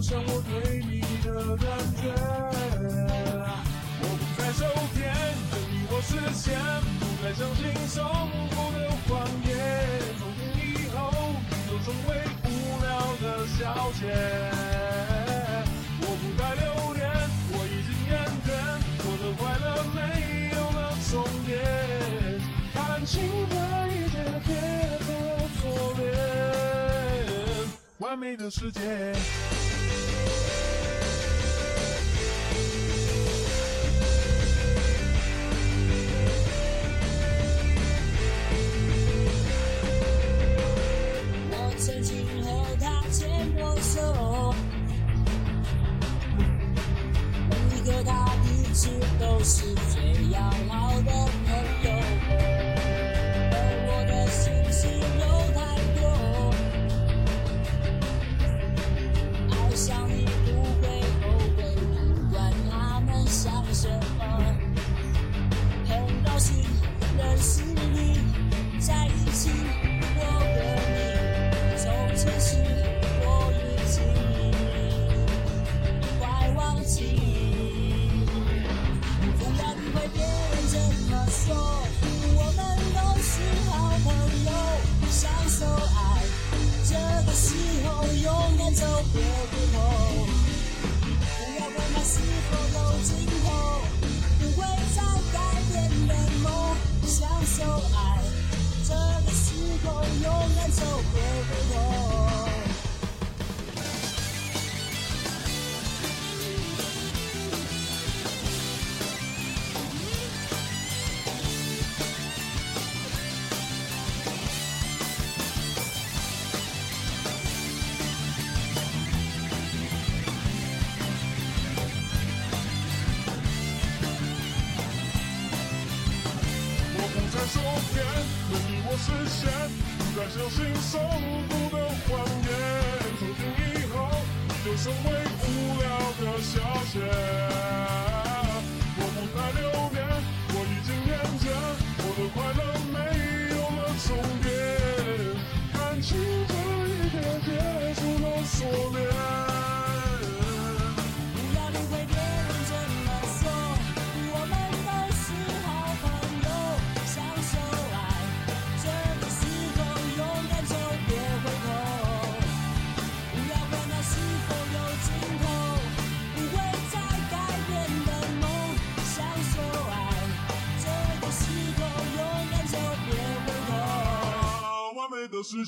像我对你的感觉。我不再收甜，等你我实现，不再相信重复的谎言。从今以后，你就成为无聊的消遣。我不再留恋，我已经厌倦，我的快乐没有了终点。感情的一切皆可锁链，完美的世界。和他牵过手，你和他一直都是最要好的朋友。受爱。这个时候勇敢走，别回头。不要管它是否有尽头，不会再改变的梦，享受爱。这个时候勇敢走，别回头。等我实现，不再相信受苦的谎言。从今以后，你就成为无聊的笑个时